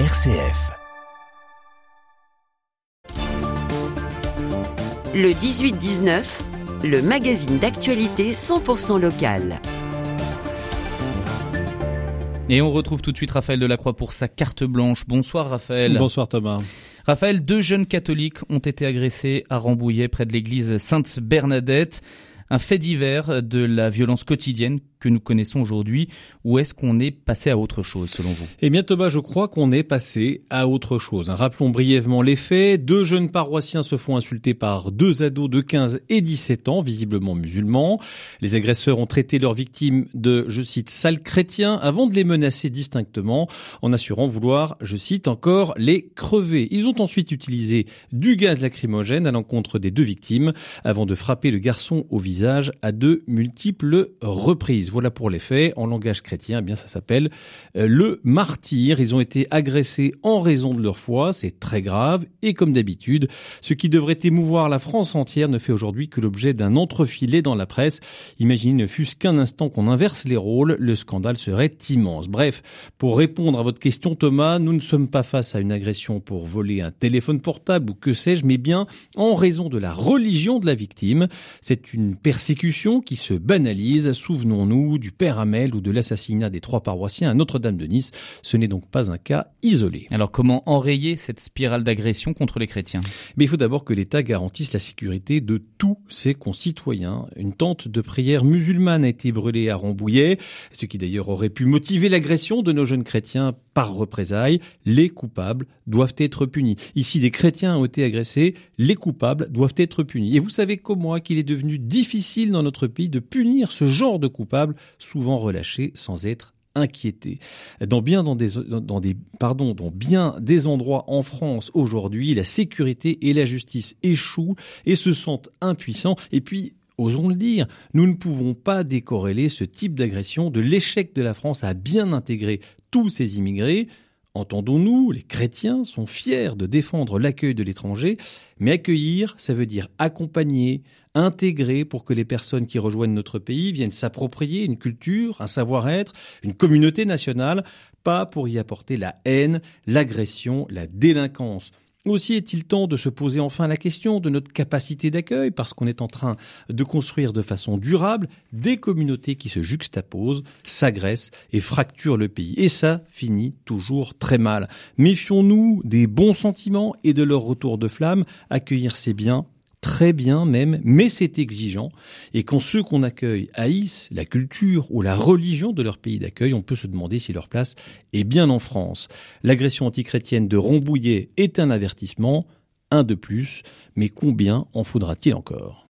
RCF. Le 18-19, le magazine d'actualité 100% local. Et on retrouve tout de suite Raphaël Delacroix pour sa carte blanche. Bonsoir Raphaël. Bonsoir Thomas. Raphaël, deux jeunes catholiques ont été agressés à Rambouillet près de l'église Sainte-Bernadette. Un fait divers de la violence quotidienne que nous connaissons aujourd'hui ou est-ce qu'on est passé à autre chose selon vous? Eh bien Thomas, je crois qu'on est passé à autre chose. Rappelons brièvement les faits. Deux jeunes paroissiens se font insulter par deux ados de 15 et 17 ans, visiblement musulmans. Les agresseurs ont traité leurs victimes de, je cite, sales chrétiens avant de les menacer distinctement en assurant vouloir, je cite encore, les crever. Ils ont ensuite utilisé du gaz lacrymogène à l'encontre des deux victimes avant de frapper le garçon au visage à de multiples reprises. Voilà pour les faits. En langage chrétien, eh bien ça s'appelle euh, le martyr. Ils ont été agressés en raison de leur foi. C'est très grave. Et comme d'habitude, ce qui devrait émouvoir la France entière ne fait aujourd'hui que l'objet d'un entrefilet dans la presse. Imaginez ne fût-ce qu'un instant qu'on inverse les rôles, le scandale serait immense. Bref, pour répondre à votre question Thomas, nous ne sommes pas face à une agression pour voler un téléphone portable ou que sais-je, mais bien en raison de la religion de la victime. C'est une persécution qui se banalise. Souvenons-nous du père Hamel ou de l'assassinat des trois paroissiens à Notre-Dame de Nice. Ce n'est donc pas un cas isolé. Alors comment enrayer cette spirale d'agression contre les chrétiens? Mais il faut d'abord que l'État garantisse la sécurité de tous ses concitoyens. Une tente de prière musulmane a été brûlée à Rambouillet, ce qui d'ailleurs aurait pu motiver l'agression de nos jeunes chrétiens par représailles. Les coupables doivent être punis. Ici, des chrétiens ont été agressés, les coupables doivent être punis. Et vous savez comme moi qu'il est devenu difficile dans notre pays de punir ce genre de coupables souvent relâchés sans être inquiétés. Dans bien dans des, dans des, pardon, dans bien des endroits en France aujourd'hui, la sécurité et la justice échouent et se sentent impuissants. Et puis, Osons le dire, nous ne pouvons pas décorréler ce type d'agression de l'échec de la France à bien intégrer tous ces immigrés. Entendons-nous, les chrétiens sont fiers de défendre l'accueil de l'étranger, mais accueillir, ça veut dire accompagner, intégrer pour que les personnes qui rejoignent notre pays viennent s'approprier une culture, un savoir-être, une communauté nationale, pas pour y apporter la haine, l'agression, la délinquance. Aussi est-il temps de se poser enfin la question de notre capacité d'accueil, parce qu'on est en train de construire de façon durable des communautés qui se juxtaposent, s'agressent et fracturent le pays. Et ça finit toujours très mal. Méfions-nous des bons sentiments et de leur retour de flamme. Accueillir c'est bien, très bien même, mais c'est exigeant. Et quand ceux qu'on accueille haïssent la culture ou la religion de leur pays d'accueil, on peut se demander si leur place est bien en France. L'agression antichrétienne de Rambouillet est un avertissement, un de plus, mais combien en faudra-t-il encore?